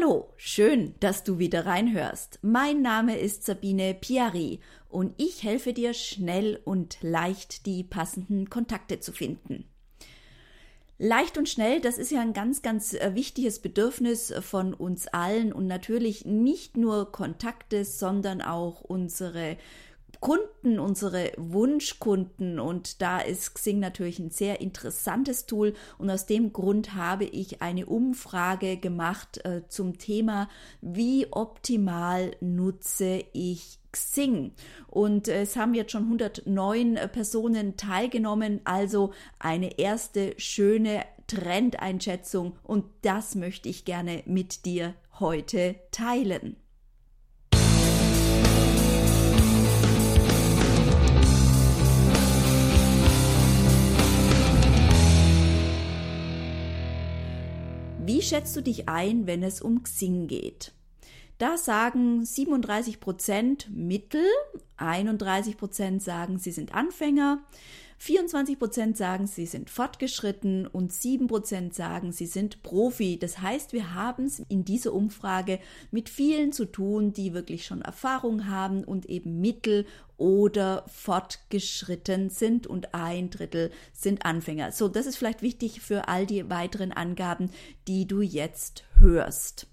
Hallo, schön, dass du wieder reinhörst. Mein Name ist Sabine Piari und ich helfe dir schnell und leicht die passenden Kontakte zu finden. Leicht und schnell, das ist ja ein ganz, ganz äh, wichtiges Bedürfnis von uns allen und natürlich nicht nur Kontakte, sondern auch unsere Kunden, unsere Wunschkunden und da ist Xing natürlich ein sehr interessantes Tool und aus dem Grund habe ich eine Umfrage gemacht äh, zum Thema, wie optimal nutze ich Xing. Und es haben jetzt schon 109 äh, Personen teilgenommen, also eine erste schöne Trendeinschätzung und das möchte ich gerne mit dir heute teilen. Wie schätzt du dich ein, wenn es um Xing geht? Da sagen 37 Prozent Mittel, 31 Prozent sagen, sie sind Anfänger, 24 Prozent sagen, sie sind fortgeschritten und 7 Prozent sagen, sie sind Profi. Das heißt, wir haben es in dieser Umfrage mit vielen zu tun, die wirklich schon Erfahrung haben und eben Mittel oder fortgeschritten sind und ein Drittel sind Anfänger. So, das ist vielleicht wichtig für all die weiteren Angaben, die du jetzt hörst.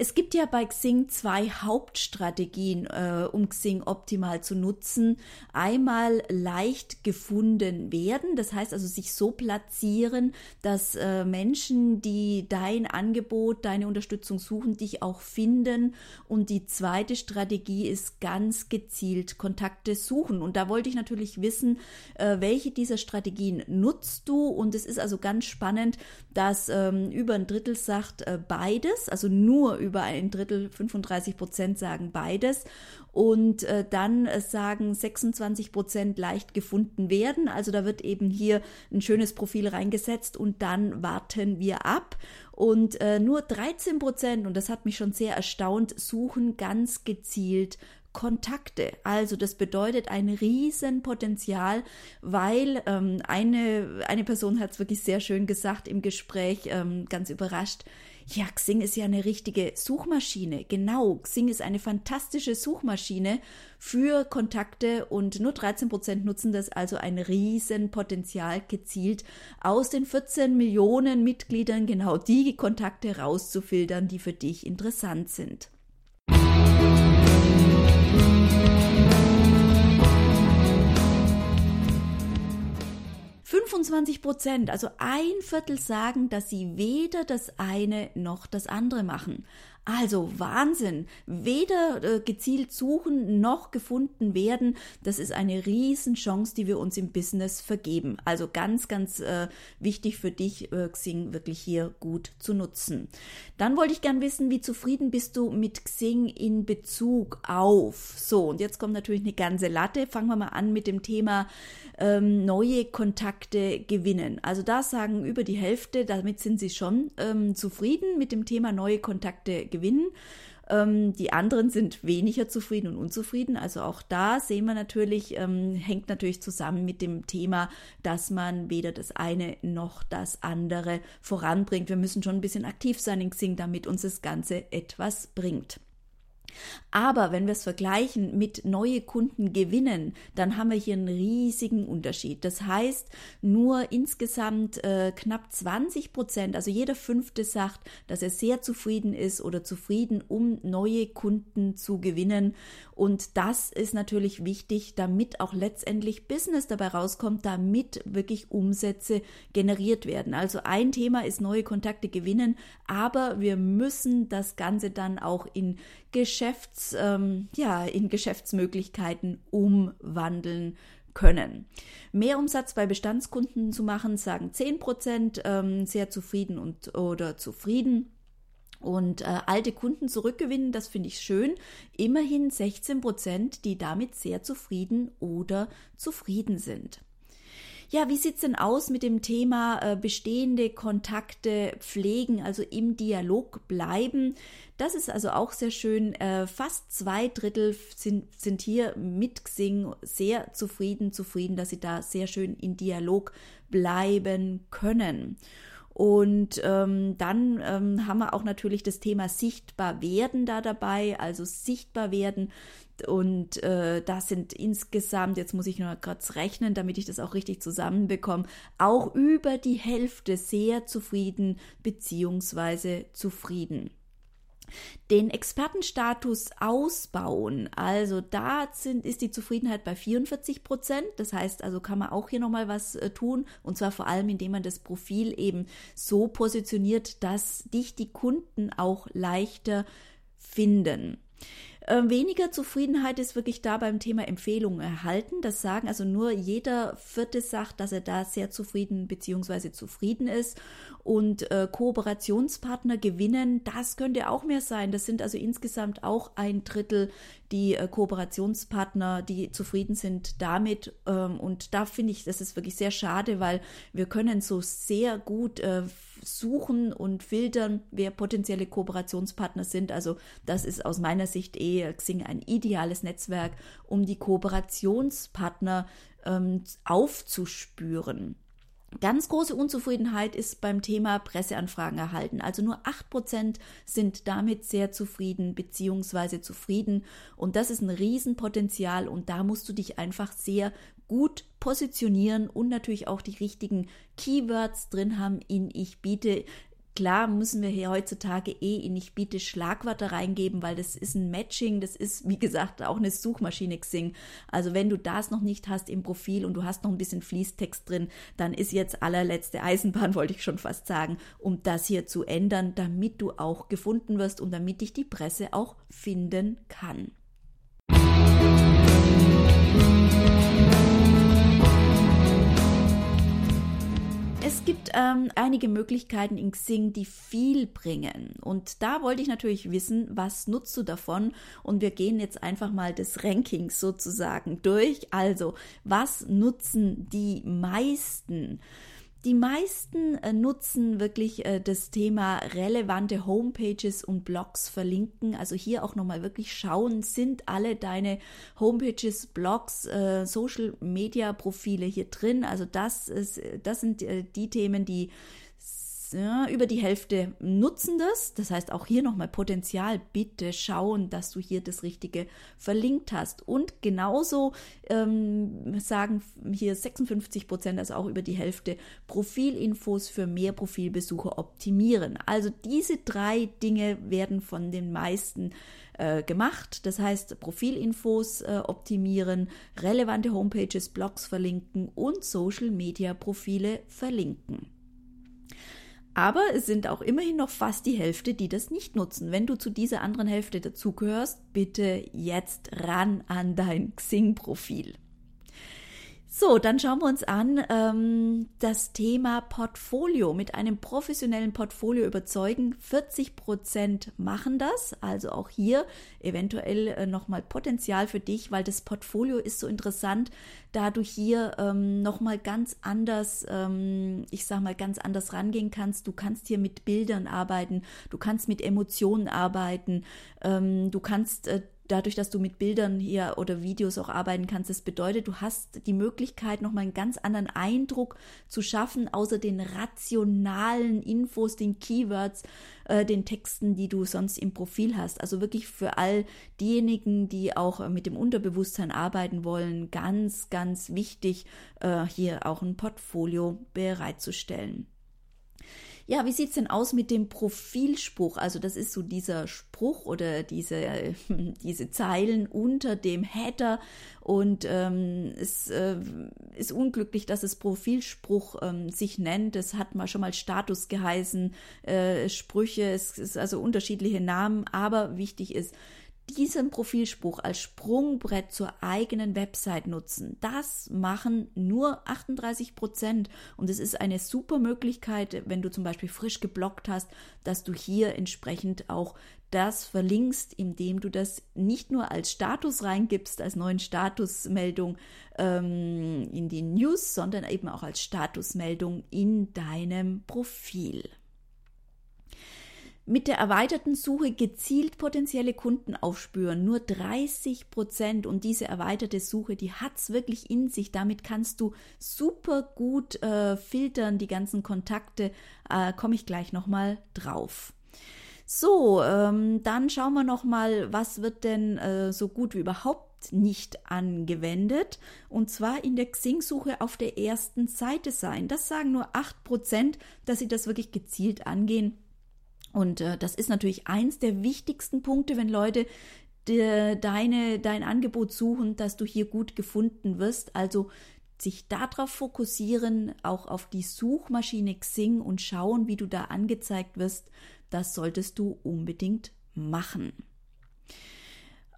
Es gibt ja bei Xing zwei Hauptstrategien, äh, um Xing optimal zu nutzen. Einmal leicht gefunden werden, das heißt also sich so platzieren, dass äh, Menschen, die dein Angebot, deine Unterstützung suchen, dich auch finden. Und die zweite Strategie ist ganz gezielt Kontakte suchen. Und da wollte ich natürlich wissen, äh, welche dieser Strategien nutzt du. Und es ist also ganz spannend, dass ähm, über ein Drittel sagt äh, beides, also nur über ein Drittel, 35 Prozent sagen beides. Und äh, dann äh, sagen 26 Prozent leicht gefunden werden. Also da wird eben hier ein schönes Profil reingesetzt und dann warten wir ab. Und äh, nur 13 Prozent, und das hat mich schon sehr erstaunt, suchen ganz gezielt Kontakte. Also das bedeutet ein Riesenpotenzial, weil ähm, eine, eine Person hat es wirklich sehr schön gesagt im Gespräch, ähm, ganz überrascht. Ja, Xing ist ja eine richtige Suchmaschine. Genau, Xing ist eine fantastische Suchmaschine für Kontakte und nur 13 Prozent nutzen das, also ein Riesenpotenzial gezielt aus den 14 Millionen Mitgliedern genau die Kontakte rauszufiltern, die für dich interessant sind. 25 Prozent, also ein Viertel sagen, dass sie weder das eine noch das andere machen. Also Wahnsinn. Weder äh, gezielt suchen noch gefunden werden. Das ist eine Riesenchance, die wir uns im Business vergeben. Also ganz, ganz äh, wichtig für dich, äh, Xing wirklich hier gut zu nutzen. Dann wollte ich gern wissen, wie zufrieden bist du mit Xing in Bezug auf. So, und jetzt kommt natürlich eine ganze Latte. Fangen wir mal an mit dem Thema ähm, neue Kontakte gewinnen. Also da sagen über die Hälfte, damit sind sie schon ähm, zufrieden mit dem Thema neue Kontakte gewinnen. Ähm, die anderen sind weniger zufrieden und unzufrieden. Also auch da sehen wir natürlich, ähm, hängt natürlich zusammen mit dem Thema, dass man weder das eine noch das andere voranbringt. Wir müssen schon ein bisschen aktiv sein in Xing, damit uns das Ganze etwas bringt. Aber wenn wir es vergleichen mit neue Kunden gewinnen, dann haben wir hier einen riesigen Unterschied. Das heißt, nur insgesamt äh, knapp 20 Prozent, also jeder fünfte sagt, dass er sehr zufrieden ist oder zufrieden, um neue Kunden zu gewinnen. Und das ist natürlich wichtig, damit auch letztendlich Business dabei rauskommt, damit wirklich Umsätze generiert werden. Also ein Thema ist neue Kontakte gewinnen, aber wir müssen das Ganze dann auch in Geschäfts, ähm, ja, in Geschäftsmöglichkeiten umwandeln können. Mehr Umsatz bei Bestandskunden zu machen, sagen 10 Prozent, ähm, sehr zufrieden und oder zufrieden. Und äh, alte Kunden zurückgewinnen, das finde ich schön. Immerhin 16 Prozent, die damit sehr zufrieden oder zufrieden sind. Ja, wie sieht's denn aus mit dem Thema äh, bestehende Kontakte pflegen, also im Dialog bleiben? Das ist also auch sehr schön. Äh, fast zwei Drittel sind, sind hier mit Xing sehr zufrieden, zufrieden, dass sie da sehr schön in Dialog bleiben können. Und ähm, dann ähm, haben wir auch natürlich das Thema sichtbar werden da dabei, also sichtbar werden. Und äh, das sind insgesamt, jetzt muss ich nur kurz rechnen, damit ich das auch richtig zusammenbekomme, auch über die Hälfte sehr zufrieden beziehungsweise zufrieden den Expertenstatus ausbauen. Also da sind, ist die Zufriedenheit bei 44 Prozent. Das heißt, also kann man auch hier nochmal was äh, tun. Und zwar vor allem, indem man das Profil eben so positioniert, dass dich die Kunden auch leichter finden. Äh, weniger Zufriedenheit ist wirklich da beim Thema Empfehlungen erhalten. Das sagen also nur jeder Vierte sagt, dass er da sehr zufrieden bzw. zufrieden ist. Und äh, Kooperationspartner gewinnen, das könnte auch mehr sein. Das sind also insgesamt auch ein Drittel die äh, Kooperationspartner, die zufrieden sind damit. Ähm, und da finde ich, das ist wirklich sehr schade, weil wir können so sehr gut äh, suchen und filtern, wer potenzielle Kooperationspartner sind. Also das ist aus meiner Sicht eh Xing ein ideales Netzwerk, um die Kooperationspartner ähm, aufzuspüren. Ganz große Unzufriedenheit ist beim Thema Presseanfragen erhalten. Also nur 8% sind damit sehr zufrieden bzw. zufrieden. Und das ist ein Riesenpotenzial und da musst du dich einfach sehr gut positionieren und natürlich auch die richtigen Keywords drin haben in Ich biete. Klar müssen wir hier heutzutage eh in Ich biete Schlagwörter reingeben, weil das ist ein Matching, das ist wie gesagt auch eine Suchmaschine Xing. Also wenn du das noch nicht hast im Profil und du hast noch ein bisschen Fließtext drin, dann ist jetzt allerletzte Eisenbahn, wollte ich schon fast sagen, um das hier zu ändern, damit du auch gefunden wirst und damit dich die Presse auch finden kann. Es gibt ähm, einige Möglichkeiten in Xing, die viel bringen. Und da wollte ich natürlich wissen, was nutzt du davon? Und wir gehen jetzt einfach mal des Rankings sozusagen durch. Also, was nutzen die meisten? Die meisten äh, nutzen wirklich äh, das Thema relevante Homepages und Blogs verlinken. Also hier auch nochmal wirklich schauen, sind alle deine Homepages, Blogs, äh, Social Media Profile hier drin. Also das ist, das sind die Themen, die ja, über die Hälfte nutzen das. Das heißt, auch hier nochmal Potenzial. Bitte schauen, dass du hier das Richtige verlinkt hast. Und genauso ähm, sagen hier 56 Prozent, also auch über die Hälfte, Profilinfos für mehr Profilbesucher optimieren. Also diese drei Dinge werden von den meisten äh, gemacht. Das heißt, Profilinfos äh, optimieren, relevante Homepages, Blogs verlinken und Social-Media-Profile verlinken. Aber es sind auch immerhin noch fast die Hälfte, die das nicht nutzen. Wenn du zu dieser anderen Hälfte dazugehörst, bitte jetzt ran an dein Xing-Profil. So, dann schauen wir uns an ähm, das Thema Portfolio. Mit einem professionellen Portfolio überzeugen. 40 Prozent machen das. Also auch hier eventuell äh, nochmal Potenzial für dich, weil das Portfolio ist so interessant, da du hier ähm, nochmal ganz anders, ähm, ich sag mal, ganz anders rangehen kannst. Du kannst hier mit Bildern arbeiten, du kannst mit Emotionen arbeiten, ähm, du kannst äh, dadurch, dass du mit Bildern hier oder Videos auch arbeiten kannst, das bedeutet, du hast die Möglichkeit, nochmal einen ganz anderen Eindruck zu schaffen, außer den rationalen Infos, den Keywords, äh, den Texten, die du sonst im Profil hast. Also wirklich für all diejenigen, die auch mit dem Unterbewusstsein arbeiten wollen, ganz, ganz wichtig, äh, hier auch ein Portfolio bereitzustellen. Ja, wie sieht's denn aus mit dem Profilspruch? Also das ist so dieser Spruch oder diese, diese Zeilen unter dem Header und ähm, es äh, ist unglücklich, dass es Profilspruch ähm, sich nennt. Es hat mal schon mal Status geheißen, äh, Sprüche, es ist also unterschiedliche Namen, aber wichtig ist, diesen Profilspruch als Sprungbrett zur eigenen Website nutzen. Das machen nur 38 Prozent und es ist eine super Möglichkeit, wenn du zum Beispiel frisch geblockt hast, dass du hier entsprechend auch das verlinkst, indem du das nicht nur als Status reingibst, als neuen Statusmeldung ähm, in die News, sondern eben auch als Statusmeldung in deinem Profil. Mit der erweiterten Suche gezielt potenzielle Kunden aufspüren. Nur 30 Prozent und diese erweiterte Suche, die hat's wirklich in sich. Damit kannst du super gut äh, filtern, die ganzen Kontakte. Äh, Komme ich gleich nochmal drauf. So, ähm, dann schauen wir nochmal, was wird denn äh, so gut wie überhaupt nicht angewendet. Und zwar in der Xing-Suche auf der ersten Seite sein. Das sagen nur 8%, dass sie das wirklich gezielt angehen. Und äh, das ist natürlich eins der wichtigsten Punkte, wenn Leute de, deine, dein Angebot suchen, dass du hier gut gefunden wirst. Also sich darauf fokussieren, auch auf die Suchmaschine Xing und schauen, wie du da angezeigt wirst, das solltest du unbedingt machen.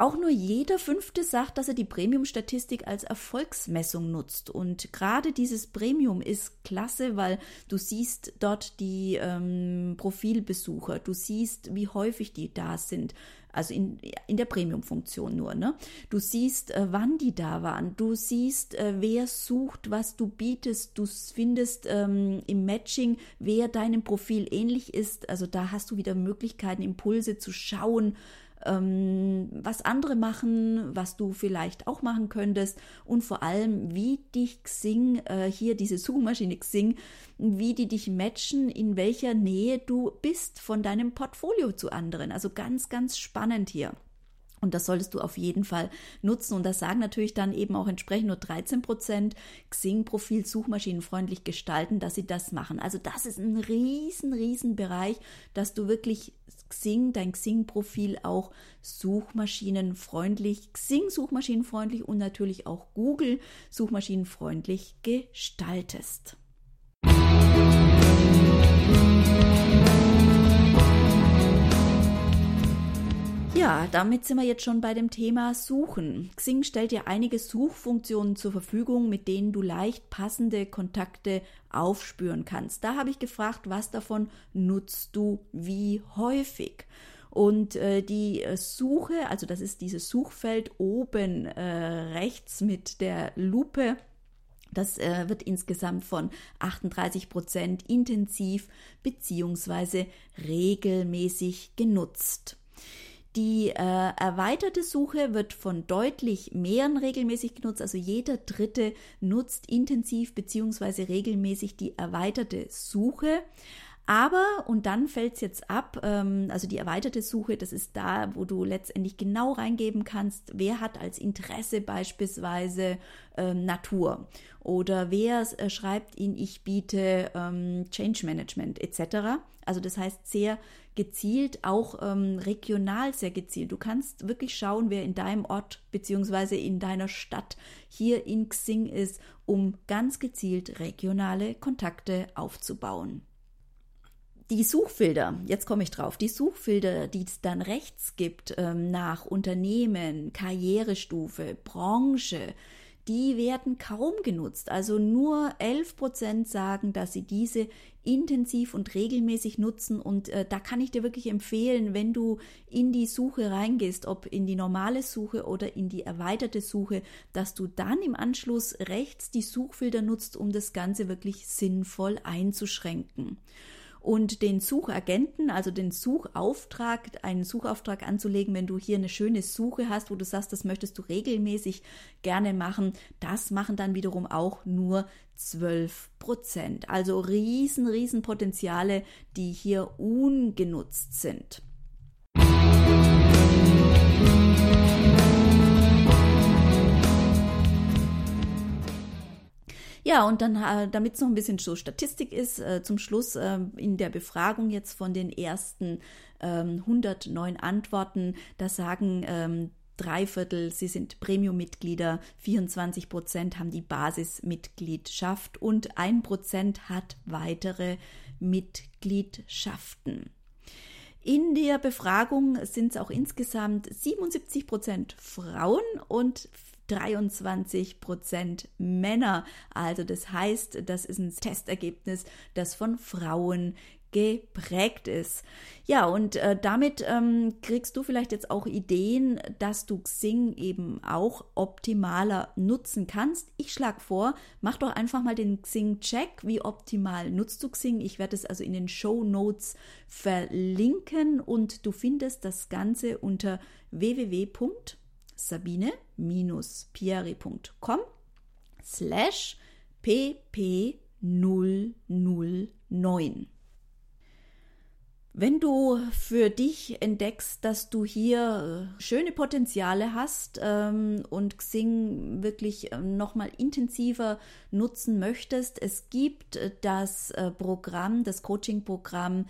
Auch nur jeder Fünfte sagt, dass er die Premium-Statistik als Erfolgsmessung nutzt. Und gerade dieses Premium ist klasse, weil du siehst dort die ähm, Profilbesucher, du siehst, wie häufig die da sind. Also in, in der Premium-Funktion nur. Ne? Du siehst, äh, wann die da waren. Du siehst, äh, wer sucht, was du bietest. Du findest ähm, im Matching, wer deinem Profil ähnlich ist. Also da hast du wieder Möglichkeiten, Impulse zu schauen, ähm, was andere machen, was du vielleicht auch machen könntest und vor allem, wie dich Xing, äh, hier diese Suchmaschine Xing, wie die dich matchen, in welcher Nähe du bist von deinem Portfolio zu anderen. Also ganz, ganz spannend hier. Und das solltest du auf jeden Fall nutzen. Und das sagen natürlich dann eben auch entsprechend nur 13 Prozent Xing-Profil suchmaschinenfreundlich gestalten, dass sie das machen. Also das ist ein riesen, riesen Bereich, dass du wirklich Xing, dein Xing-Profil auch suchmaschinenfreundlich, Xing suchmaschinenfreundlich und natürlich auch Google suchmaschinenfreundlich gestaltest. Ja, damit sind wir jetzt schon bei dem Thema Suchen. Xing stellt dir einige Suchfunktionen zur Verfügung, mit denen du leicht passende Kontakte aufspüren kannst. Da habe ich gefragt, was davon nutzt du wie häufig? Und äh, die äh, Suche, also das ist dieses Suchfeld oben äh, rechts mit der Lupe, das äh, wird insgesamt von 38 Prozent intensiv beziehungsweise regelmäßig genutzt. Die äh, erweiterte Suche wird von deutlich mehreren regelmäßig genutzt, also jeder Dritte nutzt intensiv bzw. regelmäßig die erweiterte Suche. Aber, und dann fällt es jetzt ab, ähm, also die erweiterte Suche, das ist da, wo du letztendlich genau reingeben kannst, wer hat als Interesse beispielsweise ähm, Natur oder wer äh, schreibt ihn, ich biete ähm, Change Management etc. Also das heißt sehr gezielt, auch ähm, regional sehr gezielt. Du kannst wirklich schauen, wer in deinem Ort bzw. in deiner Stadt hier in Xing ist, um ganz gezielt regionale Kontakte aufzubauen. Die Suchfilter, jetzt komme ich drauf, die Suchfilter, die es dann rechts gibt ähm, nach Unternehmen, Karrierestufe, Branche, die werden kaum genutzt. Also nur 11 Prozent sagen, dass sie diese intensiv und regelmäßig nutzen. Und äh, da kann ich dir wirklich empfehlen, wenn du in die Suche reingehst, ob in die normale Suche oder in die erweiterte Suche, dass du dann im Anschluss rechts die Suchfilter nutzt, um das Ganze wirklich sinnvoll einzuschränken und den Suchagenten, also den Suchauftrag, einen Suchauftrag anzulegen, wenn du hier eine schöne Suche hast, wo du sagst, das möchtest du regelmäßig gerne machen, das machen dann wiederum auch nur 12 Prozent. Also riesen, riesen Potenziale, die hier ungenutzt sind. Ja, und dann, äh, damit es noch ein bisschen so Statistik ist, äh, zum Schluss äh, in der Befragung jetzt von den ersten ähm, 109 Antworten, da sagen ähm, drei Viertel, sie sind Premium-Mitglieder, 24 Prozent haben die Basismitgliedschaft und ein Prozent hat weitere Mitgliedschaften. In der Befragung sind es auch insgesamt 77 Prozent Frauen und 23 Prozent Männer. Also das heißt, das ist ein Testergebnis, das von Frauen geprägt ist. Ja, und äh, damit ähm, kriegst du vielleicht jetzt auch Ideen, dass du Xing eben auch optimaler nutzen kannst. Ich schlage vor, mach doch einfach mal den Xing-Check. Wie optimal nutzt du Xing? Ich werde es also in den Show Notes verlinken und du findest das Ganze unter www.sabine-pieri.com slash pp009. Wenn du für dich entdeckst, dass du hier äh, schöne Potenziale hast ähm, und Xing wirklich ähm, nochmal intensiver nutzen möchtest, es gibt äh, das äh, Programm, das Coaching-Programm,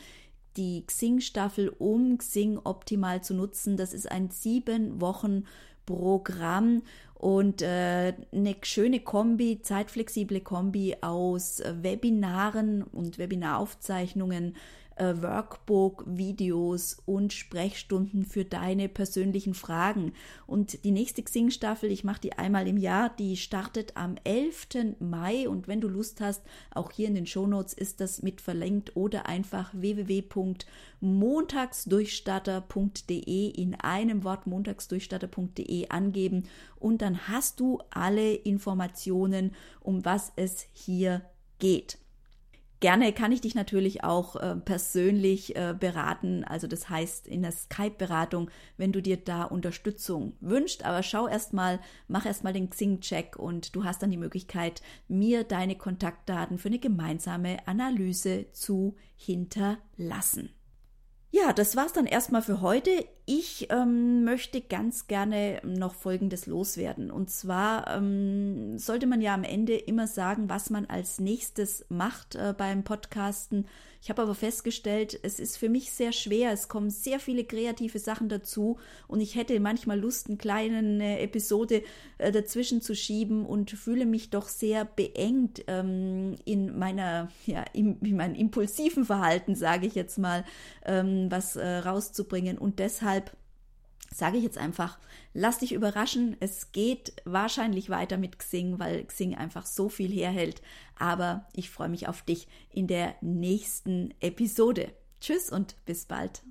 die Xing-Staffel, um Xing optimal zu nutzen. Das ist ein sieben Wochen Programm und äh, eine schöne Kombi, zeitflexible Kombi aus Webinaren und Webinaraufzeichnungen äh, Workbook, Videos und Sprechstunden für deine persönlichen Fragen. Und die nächste Xing-Staffel, ich mache die einmal im Jahr, die startet am 11. Mai und wenn du Lust hast, auch hier in den Shownotes ist das mit verlinkt oder einfach www.montagsdurchstatter.de in einem Wort montagsdurchstatter.de angeben und dann hast du alle Informationen, um was es hier geht. Gerne kann ich dich natürlich auch äh, persönlich äh, beraten, also das heißt in der Skype-Beratung, wenn du dir da Unterstützung wünschst. Aber schau erstmal, mach erstmal den Xing-Check und du hast dann die Möglichkeit, mir deine Kontaktdaten für eine gemeinsame Analyse zu hinterlassen. Ja, das war's dann erstmal für heute. Ich ähm, möchte ganz gerne noch Folgendes loswerden. Und zwar ähm, sollte man ja am Ende immer sagen, was man als nächstes macht äh, beim Podcasten. Ich habe aber festgestellt, es ist für mich sehr schwer. Es kommen sehr viele kreative Sachen dazu und ich hätte manchmal Lust, eine kleine Episode äh, dazwischen zu schieben und fühle mich doch sehr beengt ähm, in meiner, ja, in, in meinem impulsiven Verhalten, sage ich jetzt mal, ähm, was äh, rauszubringen. Und deshalb sage ich jetzt einfach, lass dich überraschen. Es geht wahrscheinlich weiter mit Xing, weil Xing einfach so viel herhält. Aber ich freue mich auf dich in der nächsten Episode. Tschüss und bis bald.